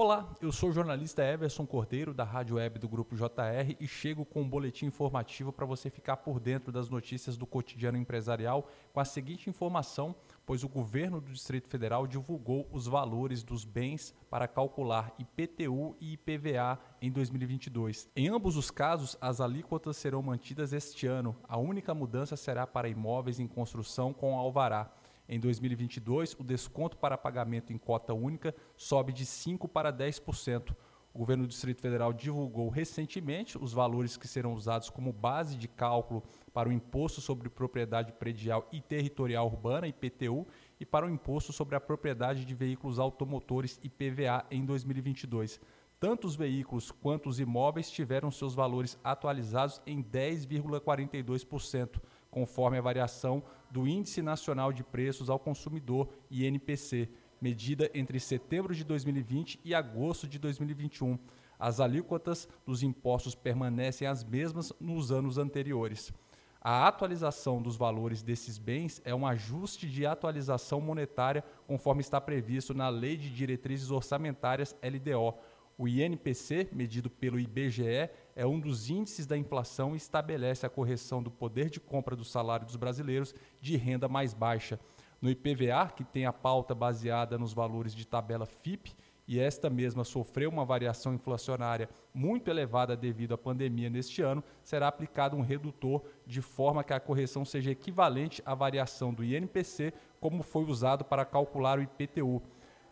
Olá, eu sou o jornalista Everson Cordeiro, da Rádio Web do Grupo JR, e chego com um boletim informativo para você ficar por dentro das notícias do cotidiano empresarial com a seguinte informação, pois o governo do Distrito Federal divulgou os valores dos bens para calcular IPTU e IPVA em 2022. Em ambos os casos, as alíquotas serão mantidas este ano. A única mudança será para imóveis em construção com alvará. Em 2022, o desconto para pagamento em cota única sobe de 5% para 10%. O governo do Distrito Federal divulgou recentemente os valores que serão usados como base de cálculo para o Imposto sobre Propriedade Predial e Territorial Urbana, IPTU, e para o Imposto sobre a Propriedade de Veículos Automotores, IPVA, em 2022. Tanto os veículos quanto os imóveis tiveram seus valores atualizados em 10,42% conforme a variação do Índice Nacional de Preços ao Consumidor, INPC, medida entre setembro de 2020 e agosto de 2021. As alíquotas dos impostos permanecem as mesmas nos anos anteriores. A atualização dos valores desses bens é um ajuste de atualização monetária, conforme está previsto na Lei de Diretrizes Orçamentárias LDO, o INPC, medido pelo IBGE, é um dos índices da inflação e estabelece a correção do poder de compra do salário dos brasileiros de renda mais baixa. No IPVA, que tem a pauta baseada nos valores de tabela FIP, e esta mesma sofreu uma variação inflacionária muito elevada devido à pandemia neste ano, será aplicado um redutor de forma que a correção seja equivalente à variação do INPC, como foi usado para calcular o IPTU.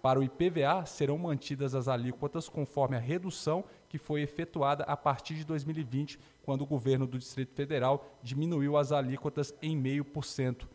Para o IPVA, serão mantidas as alíquotas conforme a redução que foi efetuada a partir de 2020, quando o governo do Distrito Federal diminuiu as alíquotas em 0,5%.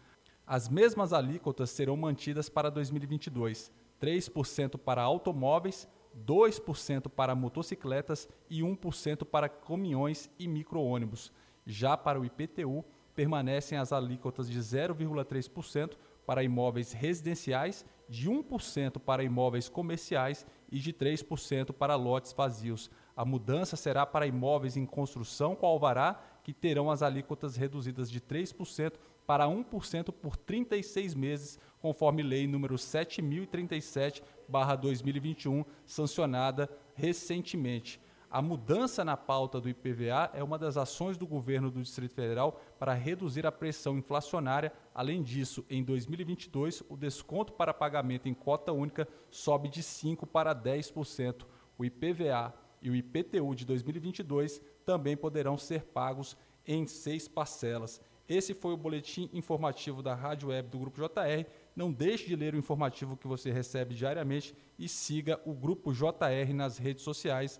As mesmas alíquotas serão mantidas para 2022, 3% para automóveis, 2% para motocicletas e 1% para caminhões e micro-ônibus. Já para o IPTU, permanecem as alíquotas de 0,3% para imóveis residenciais, de 1% para imóveis comerciais e de 3% para lotes vazios. A mudança será para imóveis em construção com alvará, que terão as alíquotas reduzidas de 3% para 1% por 36 meses, conforme lei número 7037/2021, sancionada recentemente. A mudança na pauta do IPVA é uma das ações do governo do Distrito Federal para reduzir a pressão inflacionária. Além disso, em 2022, o desconto para pagamento em cota única sobe de 5% para 10%. O IPVA e o IPTU de 2022 também poderão ser pagos em seis parcelas. Esse foi o boletim informativo da Rádio Web do Grupo JR. Não deixe de ler o informativo que você recebe diariamente e siga o Grupo JR nas redes sociais